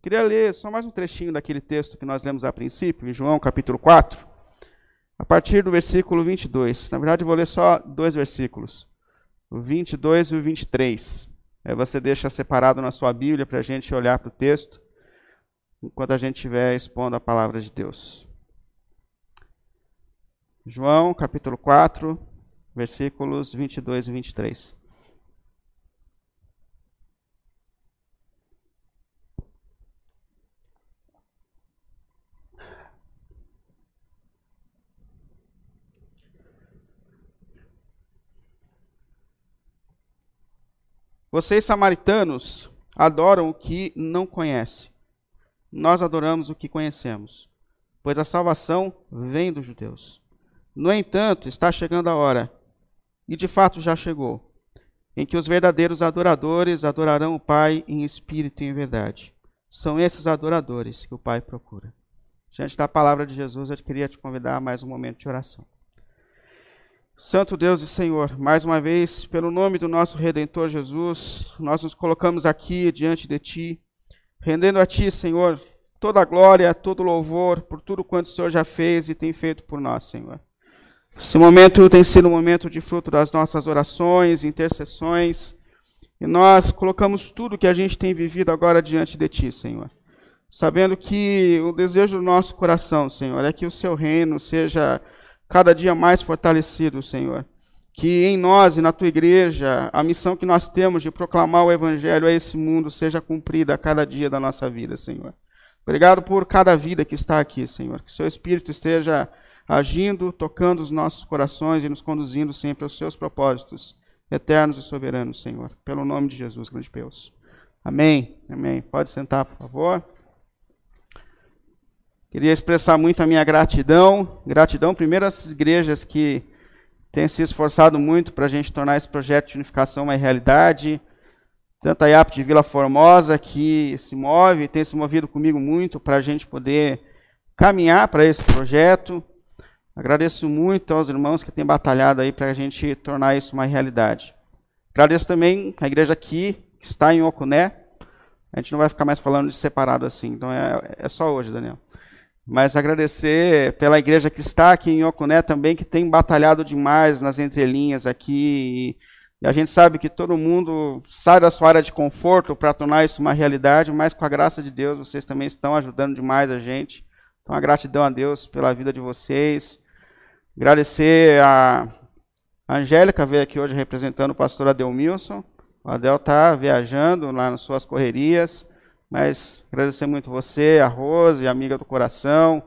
Queria ler só mais um trechinho daquele texto que nós lemos a princípio, em João capítulo 4, a partir do versículo 22. Na verdade, eu vou ler só dois versículos, o 22 e o 23. Aí você deixa separado na sua Bíblia para a gente olhar para o texto, enquanto a gente estiver expondo a palavra de Deus. João capítulo 4, versículos 22 e 23. Vocês, samaritanos, adoram o que não conhecem. Nós adoramos o que conhecemos, pois a salvação vem dos judeus. No entanto, está chegando a hora, e de fato já chegou, em que os verdadeiros adoradores adorarão o Pai em espírito e em verdade. São esses adoradores que o Pai procura. Diante da palavra de Jesus, eu queria te convidar a mais um momento de oração. Santo Deus e Senhor, mais uma vez, pelo nome do nosso Redentor Jesus, nós nos colocamos aqui diante de Ti, rendendo a Ti, Senhor, toda a glória, todo o louvor por tudo quanto o Senhor já fez e tem feito por nós, Senhor. Esse momento tem sido um momento de fruto das nossas orações, intercessões, e nós colocamos tudo que a gente tem vivido agora diante de Ti, Senhor. Sabendo que o desejo do nosso coração, Senhor, é que o Seu reino seja cada dia mais fortalecido, Senhor. Que em nós e na tua igreja, a missão que nós temos de proclamar o evangelho a esse mundo seja cumprida a cada dia da nossa vida, Senhor. Obrigado por cada vida que está aqui, Senhor. Que o seu Espírito esteja agindo, tocando os nossos corações e nos conduzindo sempre aos seus propósitos eternos e soberanos, Senhor. Pelo nome de Jesus, grande Deus. Amém. Amém. Pode sentar, por favor. Queria expressar muito a minha gratidão. Gratidão, primeiro, às igrejas que têm se esforçado muito para a gente tornar esse projeto de unificação uma realidade. Tanto a IAP de Vila Formosa, que se move, tem se movido comigo muito para a gente poder caminhar para esse projeto. Agradeço muito aos irmãos que têm batalhado aí para a gente tornar isso uma realidade. Agradeço também a igreja aqui, que está em Ocuné. A gente não vai ficar mais falando de separado assim, então é, é só hoje, Daniel. Mas agradecer pela igreja que está aqui em Ocuné também, que tem batalhado demais nas entrelinhas aqui. E a gente sabe que todo mundo sai da sua área de conforto para tornar isso uma realidade, mas com a graça de Deus, vocês também estão ajudando demais a gente. Então, a gratidão a Deus pela vida de vocês. Agradecer a Angélica, veio aqui hoje representando o pastor Adelmilson. O Adel está viajando lá nas suas correrias. Mas agradecer muito você, a Rose, amiga do coração,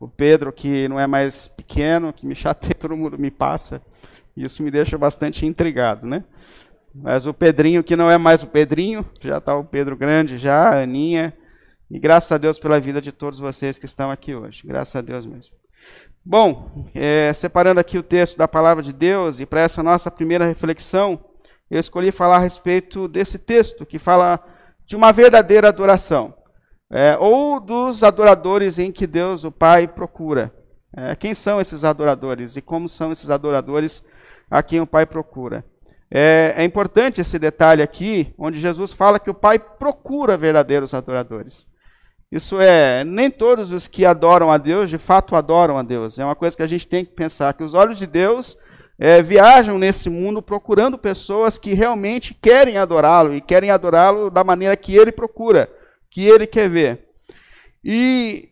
o Pedro, que não é mais pequeno, que me chateia, todo mundo me passa. Isso me deixa bastante intrigado, né? Mas o Pedrinho, que não é mais o Pedrinho, já está o Pedro Grande, já, a Aninha. E graças a Deus pela vida de todos vocês que estão aqui hoje. Graças a Deus mesmo. Bom, é, separando aqui o texto da palavra de Deus, e para essa nossa primeira reflexão, eu escolhi falar a respeito desse texto, que fala de uma verdadeira adoração, é, ou dos adoradores em que Deus, o Pai, procura. É, quem são esses adoradores e como são esses adoradores a quem o Pai procura? É, é importante esse detalhe aqui, onde Jesus fala que o Pai procura verdadeiros adoradores. Isso é, nem todos os que adoram a Deus de fato adoram a Deus. É uma coisa que a gente tem que pensar, que os olhos de Deus é, viajam nesse mundo procurando pessoas que realmente querem adorá-lo e querem adorá-lo da maneira que ele procura, que ele quer ver. E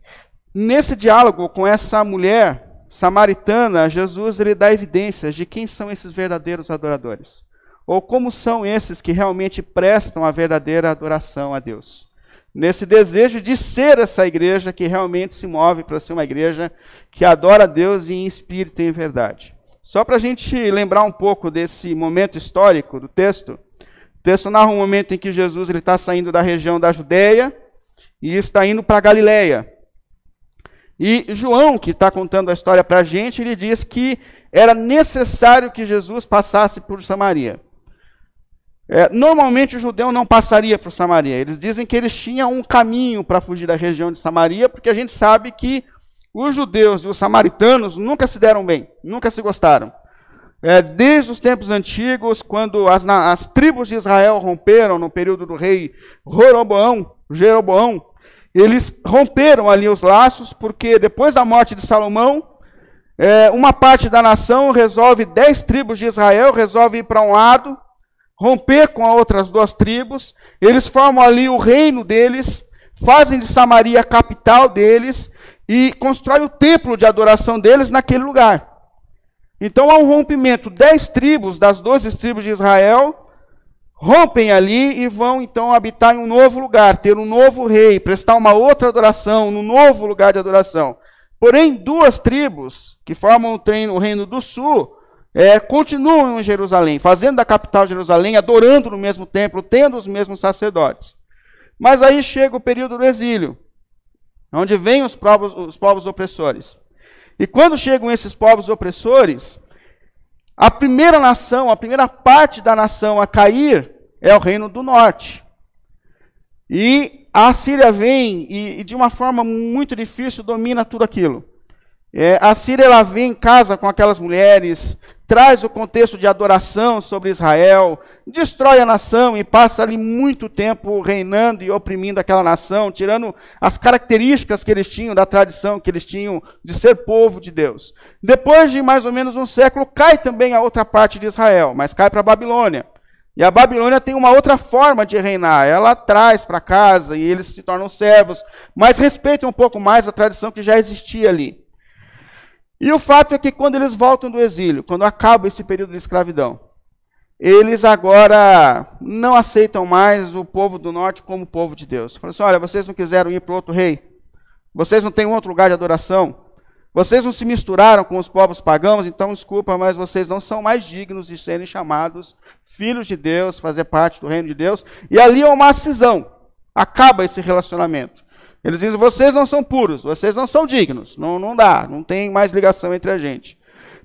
nesse diálogo com essa mulher samaritana, Jesus ele dá evidências de quem são esses verdadeiros adoradores, ou como são esses que realmente prestam a verdadeira adoração a Deus. Nesse desejo de ser essa igreja que realmente se move para ser uma igreja que adora a Deus em espírito e em verdade. Só para a gente lembrar um pouco desse momento histórico do texto, o texto narra um momento em que Jesus está saindo da região da Judéia e está indo para a Galiléia. E João, que está contando a história para a gente, ele diz que era necessário que Jesus passasse por Samaria. É, normalmente o judeu não passaria por Samaria. Eles dizem que eles tinham um caminho para fugir da região de Samaria, porque a gente sabe que os judeus e os samaritanos nunca se deram bem, nunca se gostaram. É, desde os tempos antigos, quando as, as, tribos de Israel romperam no período do rei Jeroboão, Jeroboão Eles romperam ali os laços, porque depois da morte de Salomão, é, uma parte da nação resolve, dez tribos de Israel, resolve ir para um lado, romper com as outras duas tribos. Eles formam ali o reino deles, fazem de Samaria a capital deles e constroem o templo de adoração deles naquele lugar. Então há um rompimento. Dez tribos das doze tribos de Israel rompem ali e vão então habitar em um novo lugar, ter um novo rei, prestar uma outra adoração, num novo lugar de adoração. Porém, duas tribos que formam o reino do sul é, continuam em Jerusalém, fazendo da capital Jerusalém, adorando no mesmo templo, tendo os mesmos sacerdotes. Mas aí chega o período do exílio, onde vêm os povos, os povos opressores. E quando chegam esses povos opressores, a primeira nação, a primeira parte da nação a cair é o reino do norte. E a Síria vem e, e de uma forma muito difícil domina tudo aquilo. É, a Síria ela vem em casa com aquelas mulheres, traz o contexto de adoração sobre Israel, destrói a nação e passa ali muito tempo reinando e oprimindo aquela nação, tirando as características que eles tinham, da tradição que eles tinham de ser povo de Deus. Depois de mais ou menos um século, cai também a outra parte de Israel, mas cai para a Babilônia. E a Babilônia tem uma outra forma de reinar. Ela traz para casa e eles se tornam servos, mas respeitam um pouco mais a tradição que já existia ali. E o fato é que quando eles voltam do exílio, quando acaba esse período de escravidão, eles agora não aceitam mais o povo do norte como povo de Deus. Falam assim: olha, vocês não quiseram ir para outro rei, vocês não têm outro lugar de adoração, vocês não se misturaram com os povos pagãos, então desculpa, mas vocês não são mais dignos de serem chamados filhos de Deus, fazer parte do reino de Deus. E ali é uma cisão, acaba esse relacionamento. Eles dizem: vocês não são puros, vocês não são dignos. Não, não dá, não tem mais ligação entre a gente.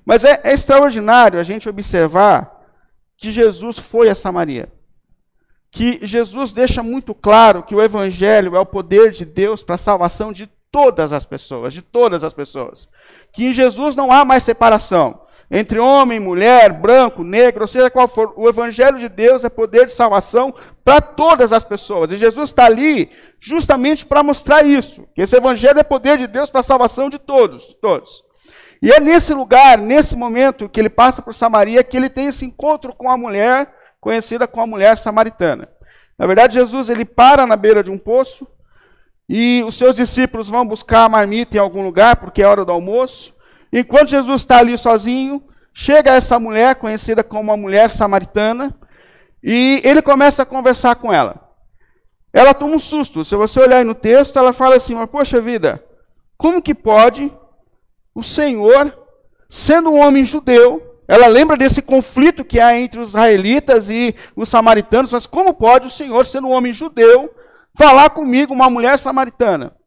Mas é, é extraordinário a gente observar que Jesus foi a Samaria. Que Jesus deixa muito claro que o Evangelho é o poder de Deus para a salvação de todas as pessoas, de todas as pessoas. Que em Jesus não há mais separação entre homem, mulher, branco, negro, ou seja qual for. O Evangelho de Deus é poder de salvação para todas as pessoas. E Jesus está ali justamente para mostrar isso. Que esse Evangelho é poder de Deus para a salvação de todos, de todos. E é nesse lugar, nesse momento, que ele passa por Samaria, que ele tem esse encontro com a mulher, conhecida como a mulher samaritana. Na verdade, Jesus ele para na beira de um poço e os seus discípulos vão buscar a marmita em algum lugar, porque é hora do almoço. Enquanto Jesus está ali sozinho, chega essa mulher, conhecida como a mulher samaritana, e ele começa a conversar com ela. Ela toma um susto. Se você olhar no texto, ela fala assim: Mas, poxa vida, como que pode o Senhor, sendo um homem judeu, ela lembra desse conflito que há entre os israelitas e os samaritanos, mas como pode o Senhor, sendo um homem judeu, falar comigo, uma mulher samaritana?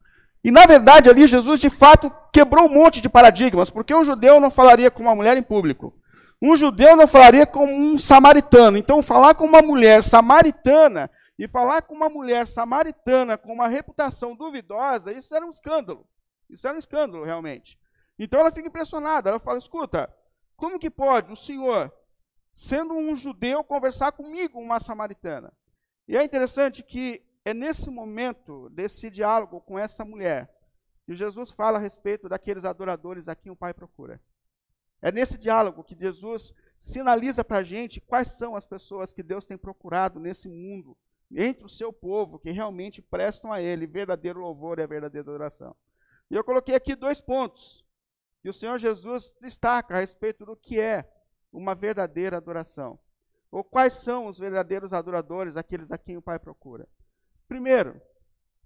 E na verdade ali Jesus de fato quebrou um monte de paradigmas, porque um judeu não falaria com uma mulher em público. Um judeu não falaria com um samaritano. Então falar com uma mulher samaritana e falar com uma mulher samaritana com uma reputação duvidosa, isso era um escândalo. Isso era um escândalo realmente. Então ela fica impressionada, ela fala: "Escuta, como que pode o senhor, sendo um judeu, conversar comigo, uma samaritana?" E é interessante que é nesse momento desse diálogo com essa mulher que Jesus fala a respeito daqueles adoradores a quem o Pai procura. É nesse diálogo que Jesus sinaliza para a gente quais são as pessoas que Deus tem procurado nesse mundo, entre o seu povo, que realmente prestam a Ele verdadeiro louvor e a verdadeira adoração. E eu coloquei aqui dois pontos que o Senhor Jesus destaca a respeito do que é uma verdadeira adoração. Ou quais são os verdadeiros adoradores, aqueles a quem o Pai procura. Primeiro,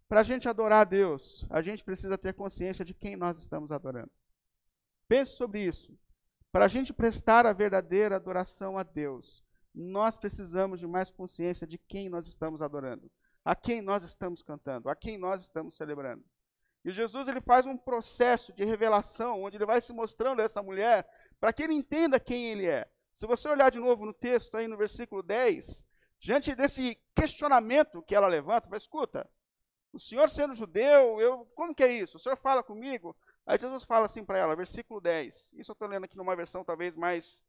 para a gente adorar a Deus, a gente precisa ter consciência de quem nós estamos adorando. Pense sobre isso. Para a gente prestar a verdadeira adoração a Deus, nós precisamos de mais consciência de quem nós estamos adorando, a quem nós estamos cantando, a quem nós estamos celebrando. E Jesus ele faz um processo de revelação, onde ele vai se mostrando a essa mulher, para que ele entenda quem ele é. Se você olhar de novo no texto, aí no versículo 10, diante desse questionamento que ela levanta, vai, escuta, o senhor sendo judeu, eu, como que é isso? O senhor fala comigo? Aí Jesus fala assim para ela, versículo 10. Isso eu estou lendo aqui numa versão talvez mais,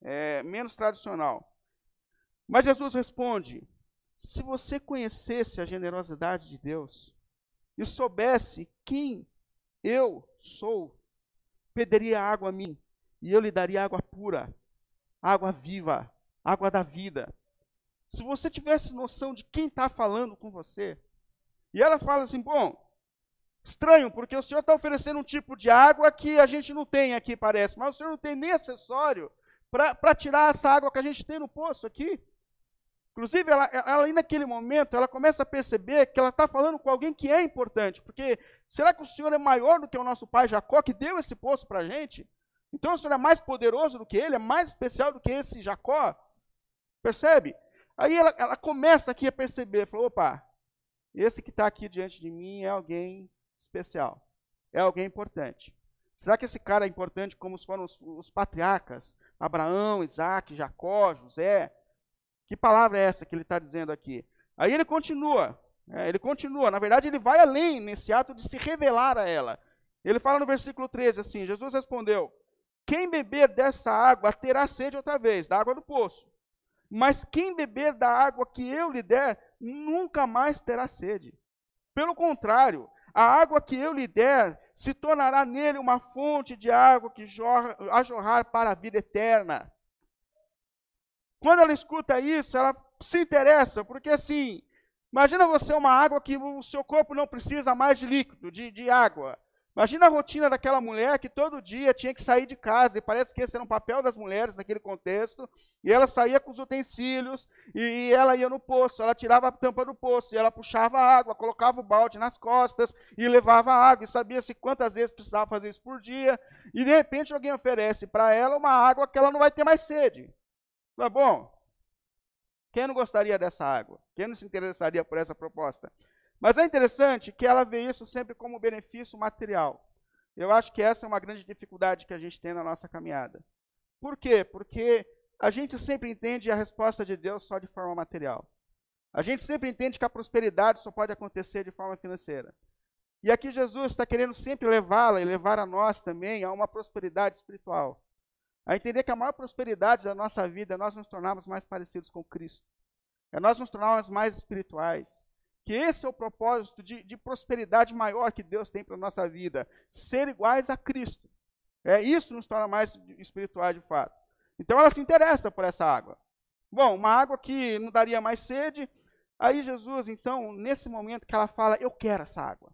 é, menos tradicional. Mas Jesus responde, se você conhecesse a generosidade de Deus, e soubesse quem eu sou, pediria água a mim, e eu lhe daria água pura, água viva, água da vida. Se você tivesse noção de quem está falando com você, e ela fala assim: bom, estranho, porque o senhor está oferecendo um tipo de água que a gente não tem aqui, parece, mas o senhor não tem nem acessório para tirar essa água que a gente tem no poço aqui. Inclusive, ela, ela naquele momento, ela começa a perceber que ela está falando com alguém que é importante, porque será que o Senhor é maior do que o nosso pai Jacó, que deu esse poço para a gente? Então o Senhor é mais poderoso do que ele, é mais especial do que esse Jacó? Percebe? Aí ela, ela começa aqui a perceber, falou, opa, esse que está aqui diante de mim é alguém especial, é alguém importante. Será que esse cara é importante como foram os, os patriarcas? Abraão, Isaac, Jacó, José? Que palavra é essa que ele está dizendo aqui? Aí ele continua, é, ele continua, na verdade ele vai além nesse ato de se revelar a ela. Ele fala no versículo 13 assim: Jesus respondeu: Quem beber dessa água terá sede outra vez, da água do poço. Mas quem beber da água que eu lhe der, nunca mais terá sede. Pelo contrário, a água que eu lhe der se tornará nele uma fonte de água que jorra, a jorrar para a vida eterna. Quando ela escuta isso, ela se interessa, porque assim, imagina você uma água que o seu corpo não precisa mais de líquido, de, de água. Imagina a rotina daquela mulher que todo dia tinha que sair de casa, e parece que esse era um papel das mulheres naquele contexto, e ela saía com os utensílios, e, ela ia no poço, ela tirava a tampa do poço, e ela puxava a água, colocava o balde nas costas, e levava a água, e sabia-se quantas vezes precisava fazer isso por dia, e de repente alguém oferece para ela uma água que ela não vai ter mais sede. Tá bom? Quem não gostaria dessa água? Quem não se interessaria por essa proposta? Mas é interessante que ela vê isso sempre como benefício material. Eu acho que essa é uma grande dificuldade que a gente tem na nossa caminhada. Por quê? Porque a gente sempre entende a resposta de Deus só de forma material. A gente sempre entende que a prosperidade só pode acontecer de forma financeira. E aqui Jesus está querendo sempre levá-la e levar a nós também a uma prosperidade espiritual a entender que a maior prosperidade da nossa vida é nós nos tornarmos mais parecidos com Cristo, é nós nos tornarmos mais espirituais. Que esse é o propósito de, de prosperidade maior que Deus tem para a nossa vida, ser iguais a Cristo. É Isso nos torna mais espirituais de fato. Então ela se interessa por essa água. Bom, uma água que não daria mais sede. Aí Jesus, então, nesse momento que ela fala, eu quero essa água.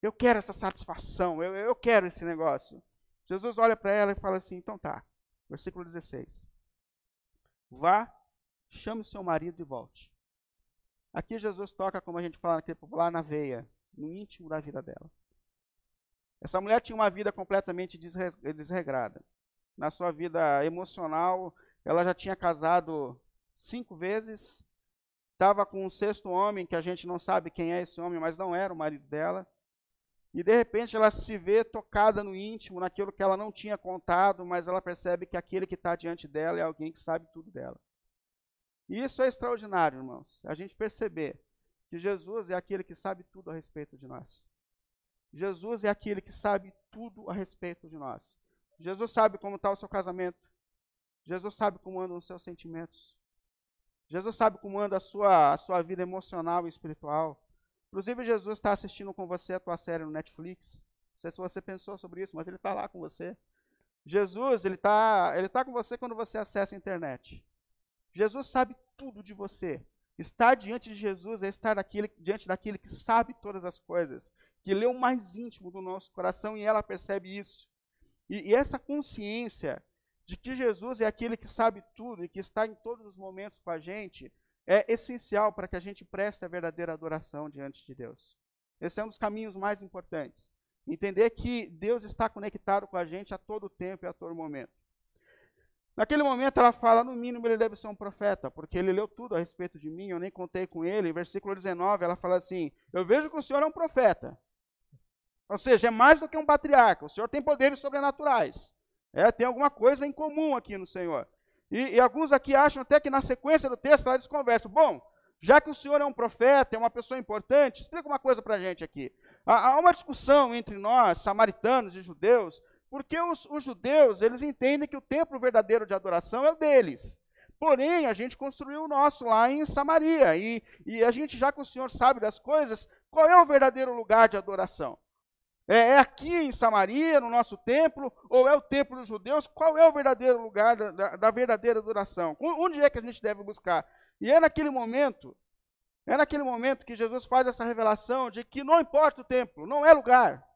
Eu quero essa satisfação, eu, eu quero esse negócio. Jesus olha para ela e fala assim: então tá, versículo 16. Vá, chame seu marido e volte. Aqui Jesus toca, como a gente fala naquele popular, na veia, no íntimo da vida dela. Essa mulher tinha uma vida completamente desregrada. Na sua vida emocional, ela já tinha casado cinco vezes, estava com um sexto homem, que a gente não sabe quem é esse homem, mas não era o marido dela. E de repente ela se vê tocada no íntimo, naquilo que ela não tinha contado, mas ela percebe que aquele que está diante dela é alguém que sabe tudo dela. E isso é extraordinário, irmãos. A gente perceber que Jesus é aquele que sabe tudo a respeito de nós. Jesus é aquele que sabe tudo a respeito de nós. Jesus sabe como está o seu casamento. Jesus sabe como andam os seus sentimentos. Jesus sabe como anda a sua, a sua vida emocional e espiritual. Inclusive, Jesus está assistindo com você a tua série no Netflix. Não sei se você pensou sobre isso, mas ele está lá com você. Jesus, ele está ele tá com você quando você acessa a internet. Jesus sabe tudo de você. Estar diante de Jesus é estar daquele, diante daquele que sabe todas as coisas, que lê o mais íntimo do nosso coração e ela percebe isso. E, e essa consciência de que Jesus é aquele que sabe tudo e que está em todos os momentos com a gente, é essencial para que a gente preste a verdadeira adoração diante de Deus. Esse é um dos caminhos mais importantes. Entender que Deus está conectado com a gente a todo tempo e a todo momento. Naquele momento ela fala, no mínimo ele deve ser um profeta, porque ele leu tudo a respeito de mim, eu nem contei com ele. Em versículo 19 ela fala assim: Eu vejo que o Senhor é um profeta. Ou seja, é mais do que um patriarca. O Senhor tem poderes sobrenaturais. É, tem alguma coisa em comum aqui no Senhor. E, e, alguns aqui acham até que na sequência do texto eles conversam. Bom, já que o senhor é um profeta, é uma pessoa importante, explica uma coisa para a gente aqui. Há, há, uma discussão entre nós, samaritanos e judeus, porque os, os judeus eles entendem que o templo verdadeiro de adoração é o deles. Porém, a gente construiu o nosso lá em Samaria. E, e a gente, já que o Senhor sabe das coisas, qual é o verdadeiro lugar de adoração? É, é aqui em Samaria, no nosso templo, ou é o templo dos judeus? Qual é o verdadeiro lugar da, da, da verdadeira adoração? Onde é que a gente deve buscar? E é naquele momento, é naquele momento que Jesus faz essa revelação de que não importa o templo, não é lugar.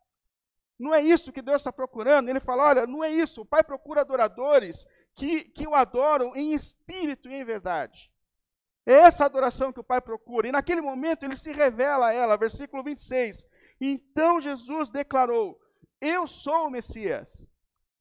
Não é isso que Deus está procurando. Ele fala: olha, não é isso. O Pai procura adoradores que, que o adoram em espírito e em verdade. É essa adoração que o Pai procura. E naquele momento ele se revela a ela, versículo 26. Então Jesus declarou: Eu sou o Messias.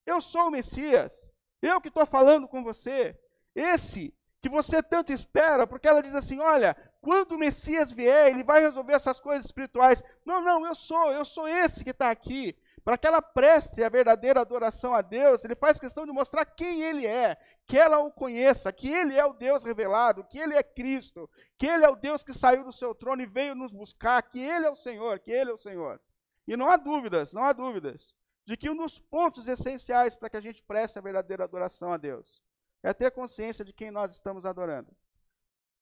Eu sou o Messias. Eu que estou falando com você. Esse que você tanto espera, porque ela diz assim: Olha, quando o Messias vier, ele vai resolver essas coisas espirituais. Não, não, eu sou, eu sou esse que está aqui. Para que ela preste a verdadeira adoração a Deus, ele faz questão de mostrar quem ele é, que ela o conheça, que ele é o Deus revelado, que ele é Cristo, que ele é o Deus que saiu do seu trono e veio nos buscar, que ele é o Senhor, que ele é o Senhor. E não há dúvidas, não há dúvidas, de que um dos pontos essenciais para que a gente preste a verdadeira adoração a Deus é ter consciência de quem nós estamos adorando.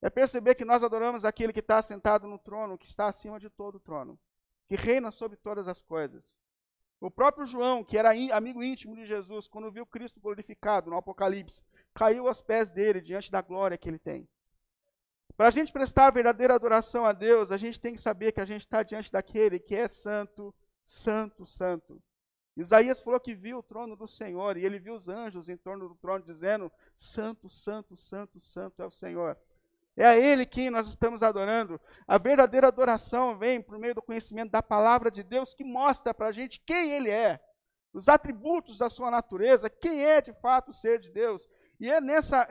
É perceber que nós adoramos aquele que está sentado no trono, que está acima de todo o trono, que reina sobre todas as coisas. O próprio João, que era amigo íntimo de Jesus, quando viu Cristo glorificado no Apocalipse, caiu aos pés dele diante da glória que ele tem. Para a gente prestar a verdadeira adoração a Deus, a gente tem que saber que a gente está diante daquele que é santo, santo, santo. Isaías falou que viu o trono do Senhor e ele viu os anjos em torno do trono dizendo: Santo, Santo, Santo, Santo é o Senhor. É a Ele quem nós estamos adorando. A verdadeira adoração vem por meio do conhecimento da palavra de Deus, que mostra para a gente quem Ele é, os atributos da sua natureza, quem é de fato o ser de Deus. E é nessa.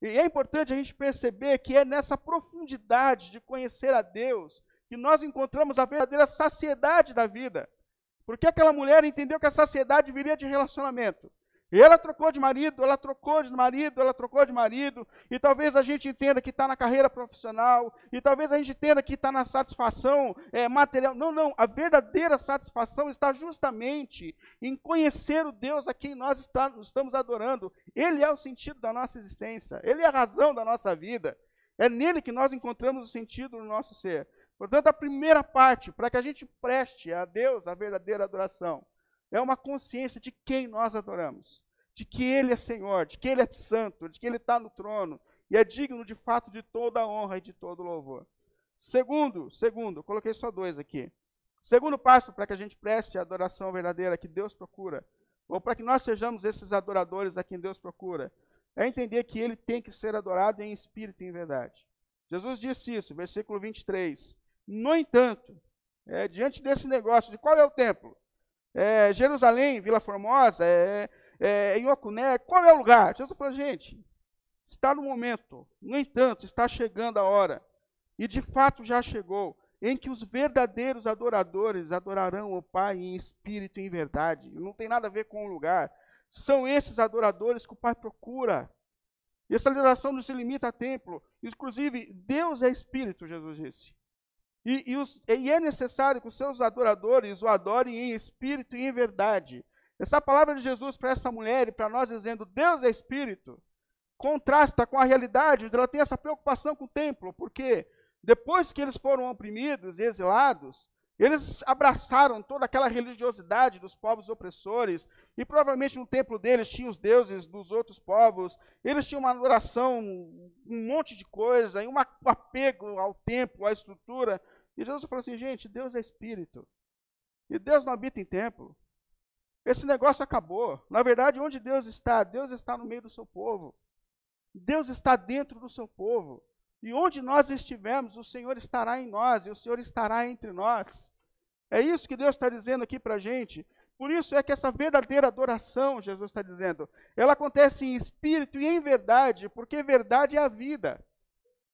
E é importante a gente perceber que é nessa profundidade de conhecer a Deus que nós encontramos a verdadeira saciedade da vida. Porque aquela mulher entendeu que a saciedade viria de relacionamento. E ela trocou de marido, ela trocou de marido, ela trocou de marido, e talvez a gente entenda que está na carreira profissional, e talvez a gente entenda que está na satisfação é, material. Não, não, a verdadeira satisfação está justamente em conhecer o Deus a quem nós está, estamos adorando. Ele é o sentido da nossa existência, ele é a razão da nossa vida. É nele que nós encontramos o sentido do nosso ser. Portanto, a primeira parte, para que a gente preste a Deus a verdadeira adoração, é uma consciência de quem nós adoramos, de que Ele é Senhor, de que Ele é santo, de que Ele está no trono e é digno de fato de toda a honra e de todo louvor. Segundo, segundo, coloquei só dois aqui. Segundo passo para que a gente preste a adoração verdadeira que Deus procura, ou para que nós sejamos esses adoradores a quem Deus procura, é entender que Ele tem que ser adorado em espírito e em verdade. Jesus disse isso, versículo 23. No entanto, é, diante desse negócio de qual é o templo? É, Jerusalém, Vila Formosa, é, é, em Ocuné, qual é o lugar? Jesus falou, gente, está no momento, no entanto, está chegando a hora, e de fato já chegou, em que os verdadeiros adoradores adorarão o Pai em espírito e em verdade. Não tem nada a ver com o lugar. São esses adoradores que o Pai procura. E essa adoração não se limita a templo. Inclusive, Deus é espírito, Jesus disse. E, e, os, e, é necessário que os seus adoradores o adorem em espírito e em verdade. Essa palavra de Jesus para essa mulher e para nós dizendo Deus é espírito, contrasta com a realidade onde ela tem essa preocupação com o templo, porque depois que eles foram oprimidos e exilados, eles abraçaram toda aquela religiosidade dos povos opressores, e provavelmente no templo deles tinham os deuses dos outros povos, eles tinham uma adoração, um monte de coisa, e um apego ao templo, à estrutura. E Jesus falou assim: gente, Deus é espírito. E Deus não habita em templo. Esse negócio acabou. Na verdade, onde Deus está? Deus está no meio do seu povo. Deus está dentro do seu povo. E onde nós estivermos, o Senhor estará em nós e o Senhor estará entre nós. É isso que Deus está dizendo aqui para a gente. Por isso é que essa verdadeira adoração, Jesus está dizendo, ela acontece em espírito e em verdade, porque verdade é a vida.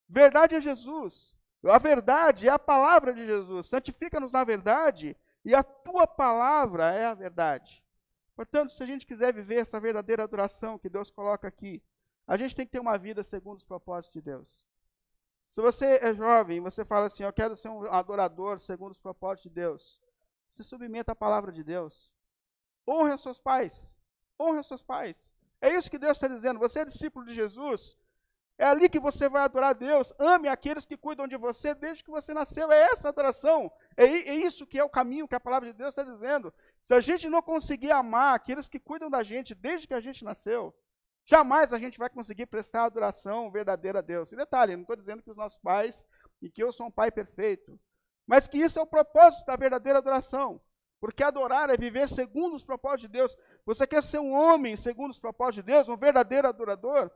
Verdade é Jesus. A verdade é a palavra de Jesus. Santifica-nos na verdade e a tua palavra é a verdade. Portanto, se a gente quiser viver essa verdadeira adoração que Deus coloca aqui, a gente tem que ter uma vida segundo os propósitos de Deus. Se você é jovem, você fala assim, eu quero ser um adorador segundo os propósitos de Deus. Se submeta à palavra de Deus. Honre os seus pais. Honre os seus pais. É isso que Deus está dizendo. Você é discípulo de Jesus, É ali que você vai adorar a Deus. Ame aqueles que cuidam de você desde que você nasceu. É essa adoração. É, é isso que é o caminho que a palavra de Deus está dizendo. Se a gente não conseguir amar aqueles que cuidam da gente desde que a gente nasceu, jamais a gente vai conseguir prestar adoração verdadeira a Deus. E detalhe, não estou dizendo que os nossos pais e que eu sou um pai perfeito, mas que isso é o propósito da verdadeira adoração. Porque adorar é viver segundo os propósitos de Deus. Você quer ser um homem segundo os propósitos de Deus, um verdadeiro adorador?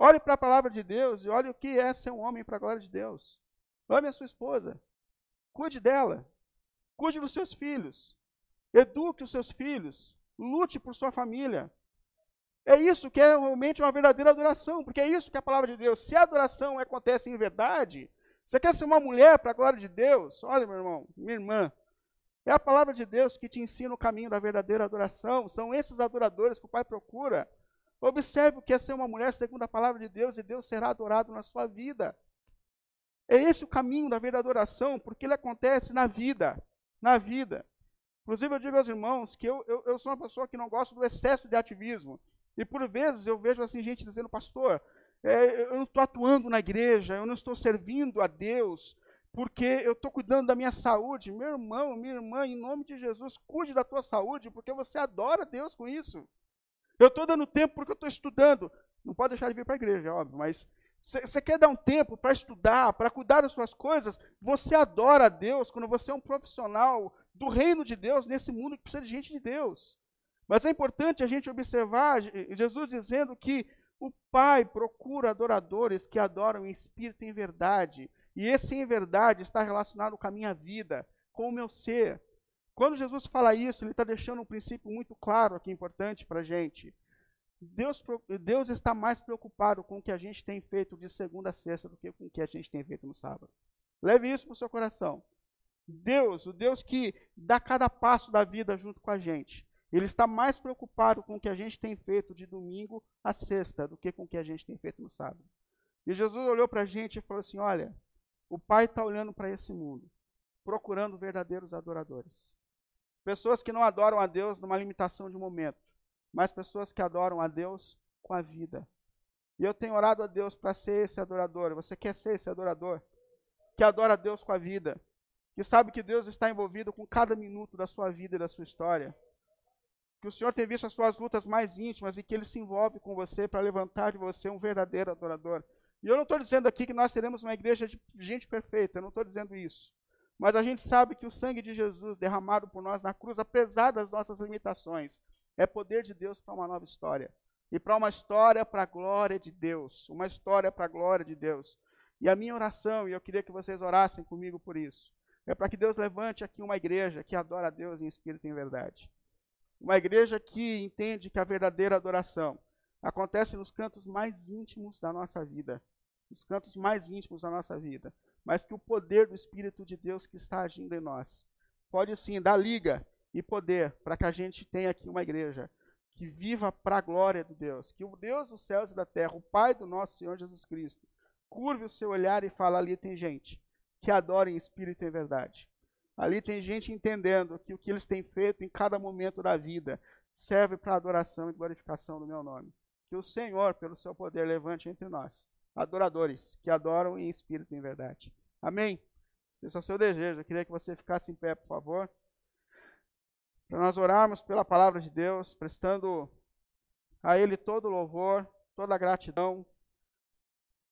Olhe para a palavra de Deus e olhe o que é ser um homem para a glória de Deus. Ame a sua esposa. Cuide dela. Cuide dos seus filhos. Eduque os seus filhos. Lute por sua família. É isso que é realmente uma verdadeira adoração, porque é isso que a palavra de Deus. Se a adoração acontece em verdade, você quer ser uma mulher para a glória de Deus? Olha, meu irmão, minha irmã, é a palavra de Deus que te ensina o caminho da verdadeira adoração. São esses adoradores que o Pai procura. Observe o que é ser uma mulher segundo a palavra de Deus e Deus será adorado na sua vida. É esse o caminho da verdadeira adoração, porque ele acontece na vida, na vida. Inclusive eu digo aos irmãos que eu, eu, eu sou uma pessoa que não gosta do excesso de ativismo. E por vezes eu vejo assim gente dizendo, pastor, é, eu não estou atuando na igreja, eu não estou servindo a Deus, porque eu estou cuidando da minha saúde. Meu irmão, minha irmã, em nome de Jesus, cuide da tua saúde, porque você adora Deus com isso. Eu estou dando tempo porque eu estou estudando. Não pode deixar de vir para a igreja, é óbvio, mas você quer dar um tempo para estudar, para cuidar das suas coisas? Você adora a Deus quando você é um profissional do reino de Deus nesse mundo que precisa de gente de Deus. Mas é importante a gente observar Jesus dizendo que o Pai procura adoradores que adoram em espírito e em verdade. E esse em verdade está relacionado com a minha vida, com o meu ser. Quando Jesus fala isso, ele está deixando um princípio muito claro aqui, importante para a gente. Deus, Deus está mais preocupado com o que a gente tem feito de segunda a sexta do que com o que a gente tem feito no sábado. Leve isso para o seu coração. Deus, o Deus que dá cada passo da vida junto com a gente, ele está mais preocupado com o que a gente tem feito de domingo a sexta do que com o que a gente tem feito no sábado. E Jesus olhou para a gente e falou assim: Olha, o Pai está olhando para esse mundo, procurando verdadeiros adoradores. Pessoas que não adoram a Deus numa limitação de momento, mas pessoas que adoram a Deus com a vida. E eu tenho orado a Deus para ser esse adorador. Você quer ser esse adorador? Que adora a Deus com a vida. Que sabe que Deus está envolvido com cada minuto da sua vida e da sua história. Que o Senhor tem visto as suas lutas mais íntimas e que Ele se envolve com você para levantar de você um verdadeiro adorador. E eu não estou dizendo aqui que nós seremos uma igreja de gente perfeita, eu não estou dizendo isso. Mas a gente sabe que o sangue de Jesus derramado por nós na cruz, apesar das nossas limitações, é poder de Deus para uma nova história. E para uma história para a glória de Deus. Uma história para a glória de Deus. E a minha oração, e eu queria que vocês orassem comigo por isso, é para que Deus levante aqui uma igreja que adora a Deus em espírito e em verdade. Uma igreja que entende que a verdadeira adoração acontece nos cantos mais íntimos da nossa vida. Nos cantos mais íntimos da nossa vida mas que o poder do Espírito de Deus que está agindo em nós pode sim dar liga e poder para que a gente tenha aqui uma igreja que viva para a glória de Deus, que o Deus dos céus e da terra, o Pai do nosso Senhor Jesus Cristo, curve o seu olhar e fala ali tem gente que adora em espírito e em verdade. Ali tem gente entendendo que o que eles têm feito em cada momento da vida serve para adoração e glorificação do meu nome. Que o Senhor, pelo seu poder, levante entre nós adoradores que adoram em espírito e em verdade. Amém? Esse é o seu desejo. Eu queria que você ficasse em pé, por favor. Para nós orarmos pela palavra de Deus, prestando a Ele todo louvor, toda gratidão,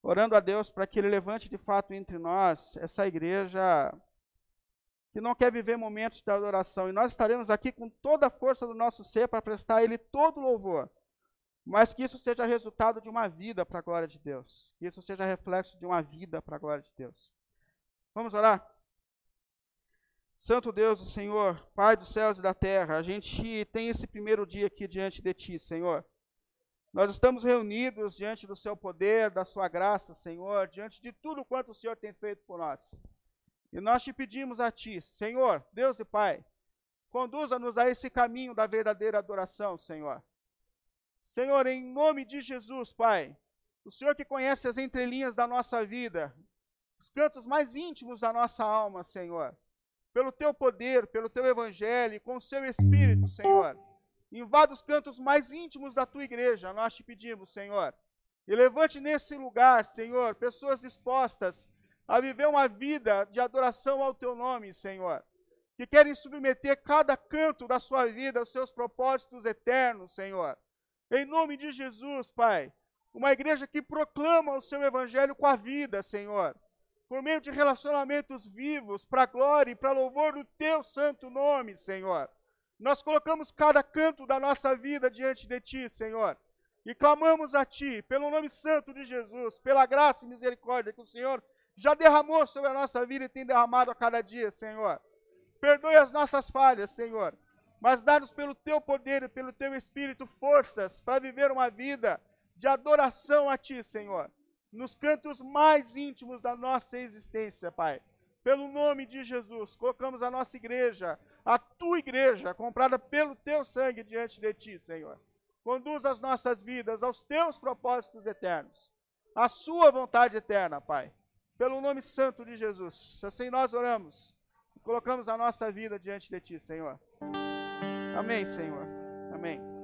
orando a Deus para que Ele levante de fato entre nós essa igreja que não quer viver momentos de adoração. E nós estaremos aqui com toda a força do nosso ser para prestar a Ele todo louvor mas que isso seja resultado de uma vida para a glória de Deus. Que isso seja reflexo de uma vida para a glória de Deus. Vamos orar? Santo Deus, o Senhor, Pai dos céus e da terra, a gente tem esse primeiro dia aqui diante de Ti, Senhor. Nós estamos reunidos diante do Seu poder, da Sua graça, Senhor, diante de tudo quanto o Senhor tem feito por nós. E nós te pedimos a Ti, Senhor, Deus e Pai, conduza-nos a esse caminho da verdadeira adoração, Senhor. Senhor, em nome de Jesus, Pai, o Senhor que conhece as entrelinhas da nossa vida, os cantos mais íntimos da nossa alma, Senhor, pelo teu poder, pelo teu evangelho, com o seu espírito, Senhor, invada os cantos mais íntimos da tua igreja, nós te pedimos, Senhor, E levante nesse lugar, Senhor, pessoas dispostas a viver uma vida de adoração ao teu nome, Senhor. Que querem submeter cada canto da sua vida aos seus propósitos eternos, Senhor. Em nome de Jesus, Pai. Uma igreja que proclama o seu evangelho com a vida, Senhor. Por meio de relacionamentos vivos, para a glória e para louvor do teu santo nome, Senhor. Nós colocamos cada canto da nossa vida diante de ti, Senhor. E clamamos a ti, pelo nome santo de Jesus, pela graça e misericórdia que o Senhor já derramou sobre a nossa vida e tem derramado a cada dia, Senhor. Perdoe as nossas falhas, Senhor, mas dá-nos pelo teu poder e pelo teu espírito forças para viver uma vida de adoração a ti, Senhor, nos cantos mais íntimos da nossa existência, Pai. Pelo nome de Jesus, colocamos a nossa igreja, a tua igreja, comprada pelo teu sangue diante de ti, Senhor. Conduz as nossas vidas aos teus propósitos eternos, à sua vontade eterna, Pai pelo nome santo de Jesus. Assim nós oramos e colocamos a nossa vida diante de Ti, Senhor. Amém, Senhor. Amém.